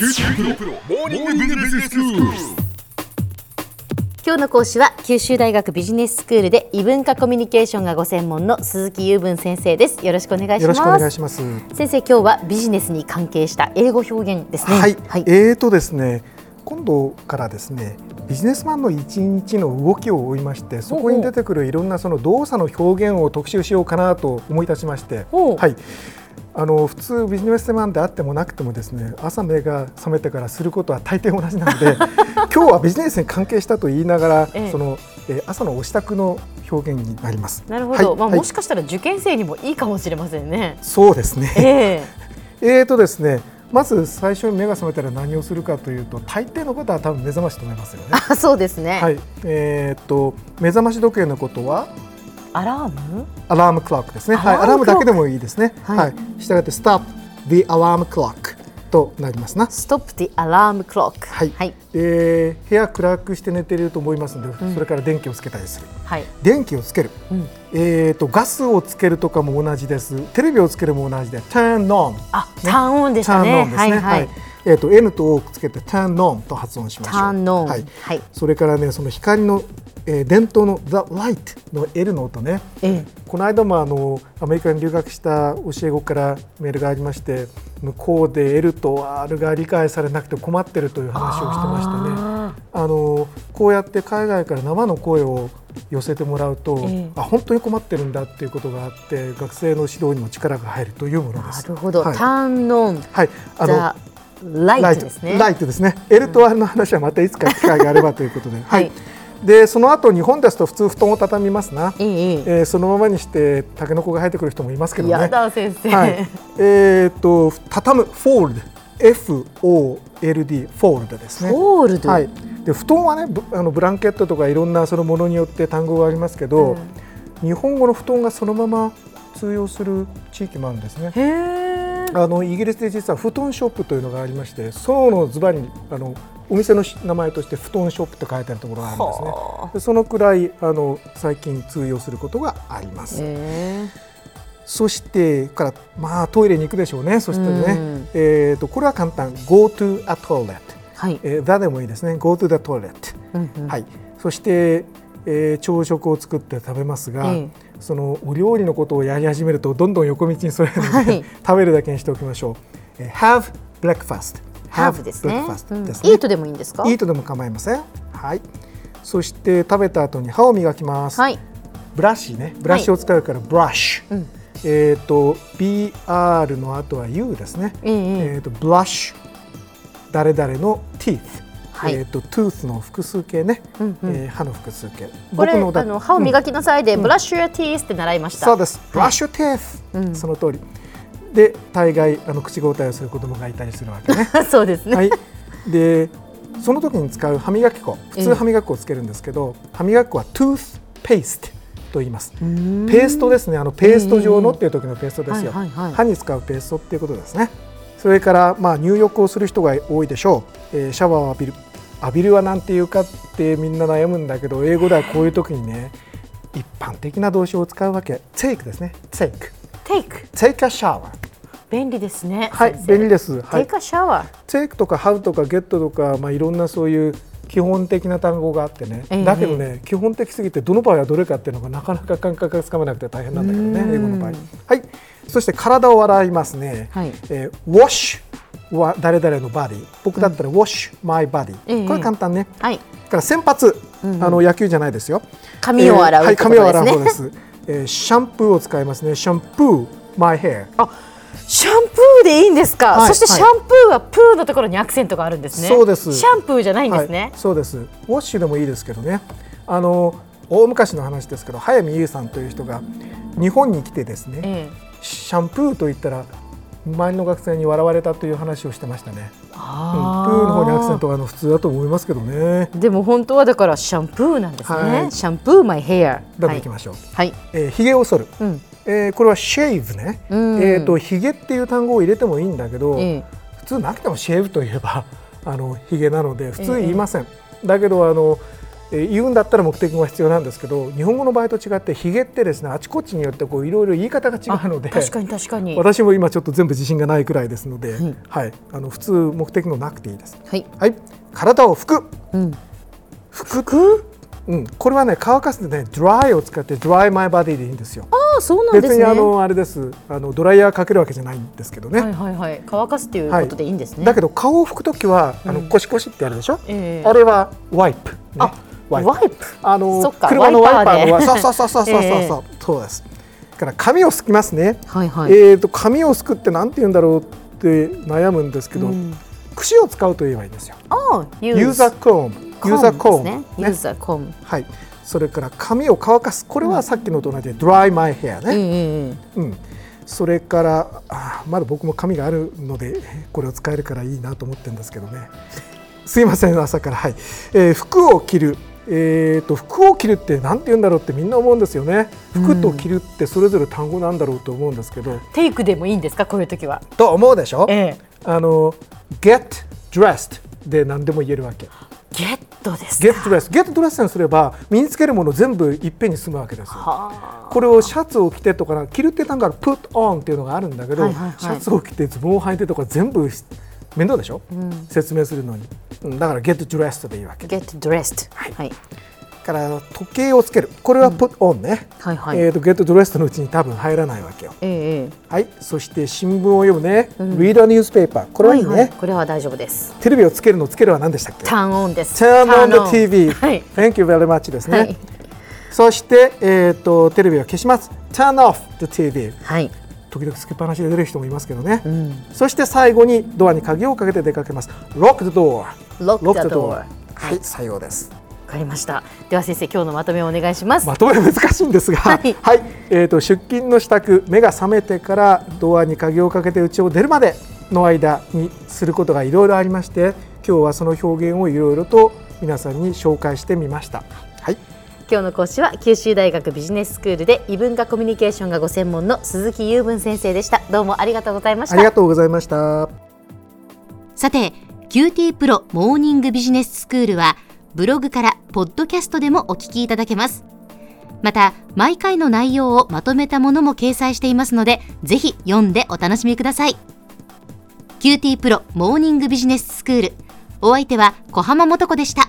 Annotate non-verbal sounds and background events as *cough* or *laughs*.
九州大学モーニングビジネススクール。今日の講師は九州大学ビジネススクールで異文化コミュニケーションがご専門の鈴木雄文先生です。よろしくお願いします。よろしくお願いします。先生今日はビジネスに関係した英語表現ですね。はい、えーとですね、今度からですね、ビジネスマンの一日の動きを追いまして、そこに出てくるいろんなその動作の表現を特集しようかなと思い立ちまして、はい。あの普通ビジネスマンであってもなくてもですね朝目が覚めてからすることは大抵同じなので *laughs* 今日はビジネスに関係したと言いながら、ええ。その、えー朝のお支度の表現になります。なるほど、まあ、はい。はいもしかしたら受験生にもいいかもしれませんね。そうですね。ええ。*laughs* ーとですね、まず最初に目が覚めたら何をするかというと、大抵の方は多分目覚ましと思いますよね。え。あそうですね、はい、えーと目覚まし時計のことはアラーム？アラームクロックですね。はい、アラームだけでもいいですね。はいはい、したがって Stop the alarm clock となりますな。ストップ the alarm clock はい、はい、で部屋暗くして寝ていると思いますので、それから電気をつけたりする。はい電気をつける。うんえーとガスをつけるとかも同じです。テレビをつけるも同じで Turn on。あ、ターンオンでしターンたねオンですね。はいはい、えっ、と N と O をつけて Turn on と発音しましょう。はい。はいそれからねその光の、えー伝統の The Light の L の音ね。えこの間もあのアメリカに留学した教え子からメールがありまして向こうで L と R が理解されなくて困ってるという話をしてましたね。ああのこうやって海外から生の声を寄せてもらうと、ええあ本当に困ってるんだっていうことがあって学生の指導にも力が入るというものーです。なるほど、はいターンオンはい、あの the light ですね light ですね。L と R の話はまたいつか機会があればということで。ははいい。でその後日本ですと普通布団を畳みますな。ええーそのままにしてタケノコが生えてくる人もいますけどね。やだ先生、はい。えっ、と畳む fold F O L D fold ですね。 fold、はい。で布団はねぶあの blanket とかいろんなそのものによって単語がありますけど、日本語の布団がそのまま通用する地域もあるんですね。あのイギリスで実は布団ショップというのがありまして、そのズバリあのお店の名前として布団ショップと書いてあるところがあるんですねは。でそのくらいあの最近通用することがあります。えそしてからまあトイレに行くでしょうね。そしてねうん、えっ、とこれは簡単。Go to a toilet。はい、えー、だでもいいですね。Go to the toilet。うんうんはい。そして、えー朝食を作って食べますが、えそのお料理のことをやり始めるとどんどん横道にそれるので、はい食べるだけにしておきましょう。えー have breakfast。ハーフですね breakfast うんですね。イートでもいいんですか？イートでも構いません。はい。そして食べた後に歯を磨きます。はいブラシね、ブラシを使うからブラッシュ。うんえっ、と BR の後は U ですね。えええっ、とブラッシュ誰々の teeth。はいえっ、と tooth の複数形ね、うんうんえー歯の複数形。これだあの歯を磨きなさいで、ブラッシュやティースって習いました。そうです。ブラッシュ teeth、うんその通り。で大概あの口答えをする子供がいたりするわけね。*laughs* そうですね。はい。でその時に使う歯磨き粉、普通歯磨き粉をつけるんですけど、歯磨き粉は tooth paste と言います。ペーストですね。あのペースト状のっていう時のペーストですよ。はいはいはい歯に使うペーストっていうことですね。それからまあ入浴をする人が多いでしょう。えーシャワーを浴びる。浴びるはなんていうかってみんな悩むんだけど、英語ではこういう時にね、一般的な動詞を使うわけ。take ですね。take。テイク take a shower。便利ですね。はい、便利です。はいテイ。クシャワー。テイクとかハウとかゲットとか、まあ、いろんなそういう基本的な単語があってね、ええだけどね、基本的すぎてどの場合はどれかっていうのがなかなか感覚がつかめなくて大変なんだけどね、英語の場合。はい、そして体を洗いますね。はいえー wash は誰々のバディ、僕だったら wash my body、ええこれ簡単ね。はい。から先発、あの野球じゃないですよ。髪を洗うはい、ってこと髪を洗う方です。えーシャンプーを使いますね。シャンプー my hair。あ、シャンプーでいいんですか？はいそしてシャンプーはプーのところにアクセントがあるんですね。そうですシャンプーじゃないんですねはい、。そうです。ウォッシュでもいいですけどね。あの大昔の話ですけど、早見優さんという人が日本に来てですね、ええ。シャンプーと言ったら周りの学生に笑われたという話をしてましたね。うん、プあーの方にアクセントがあの普通だと思いますけどね。でも本当はだからシャンプーなんですね。はいシャンプーマイヘア。でははい行きましょう。はい。えー、髭を剃る。うん。えーこれはシェイブね。うんえっ、と髭っていう単語を入れてもいいんだけど、ええ普通なくてもシェーブといえばあの髭なので普通言いません。だけどあのえー言うんだったら目的語が必要なんですけど日本語の場合と違ってヒゲってですねあちこちによってこういろいろ言い方が違うので確かに確かに。私も今ちょっと全部自信がないくらいですので、うんはい、あの普通目的語なくていいです。はい。はい、体を拭く。うん。拭く？うん、これはね乾かすでね dry を使って dry my body でいいんですよ。ああそうなんですね。別にあのあれです。あのドライヤーかけるわけじゃないんですけどね。はいはいはい。乾かすっていうことでいいんですね、だけど顔を拭くときはあのうん。コシコシってやるでしょ？ええ。あれはワイプ、ね。あワイプあのそっか車のワイパーのワイパーで *laughs* そうそうそうそうそうそう、ええそうです。だから髪をすきますね。はいはい、えっ、と髪をすくってなんて言うんだろうって悩むんですけど、うん櫛を使うと言えばいいんですよ。あユユーザーコーム、ユーザーコーム、ねユーザーコーム、はい。それから髪を乾かす。これはさっきのと同じで dry my hair うんね。うんうんうん。それからあーまだ僕も髪があるのでこれを使えるからいいなと思ってるんですけどね。すいません朝からはい。えー服を着る。えー、と服を着るって何て言うんだろうってみんな思うんですよね。服と着るってそれぞれ単語なんだろうと思うんですけど、テイクでもいいんですか？こういう時は。と思うでしょ？ええ。あの get dressed で何でも言えるわけ。ゲットですか？get dressed get dressed にすれば身につけるもの全部いっぺんに済むわけですよ。はこれをシャツを着てとか着るって単語は put on っていうのがあるんだけど、はいはいはい。シャツを着てズボンを履いてとか全部面倒でしょ、あ、うん、説明するのに、うん、だから get dressed でいいわけ。get dressed はい。はい。から時計をつける。これは put on ね、はいはい、えー、と get dressed のうちに多分入らないわけよ。ええはい。そして新聞を読むね、うん。read a newspaper これはいいね、はい。これは大丈夫です。テレビをつけるのつけるは何でしたっけ？ターンオンです。Turn on the Turn TV、はい。Thank you very much ですね、はい。そして、えー、とテレビを消します。Turn off the TV はい、時々つけっぱなしで出る人もいますけどね、うん、そして最後にドアに鍵をかけて出かけます。Lock the door. Lock the door. はい採用です。わかりました。では先生今日のまとめをお願いします、まとめ難しいんですが、ははい。い、えー、と出勤の支度、目が覚めてからドアに鍵をかけて家を出るまでの間にすることがいろいろありまして、今日はその表現をいろいろと皆さんに紹介してみました。はい、今日の講師は九州大学ビジネススクールで異文化コミュニケーションがご専門の鈴木雄文先生でした。どうもありがとうございました。ありがとうございました。さて QT プロモーニングビジネススクールはブログからポッドキャストでもお聞きいただけます。また毎回の内容をまとめたものも掲載していますのでぜひ読んでお楽しみください。QT プロモーニングビジネススクール。お相手は小浜もとこでした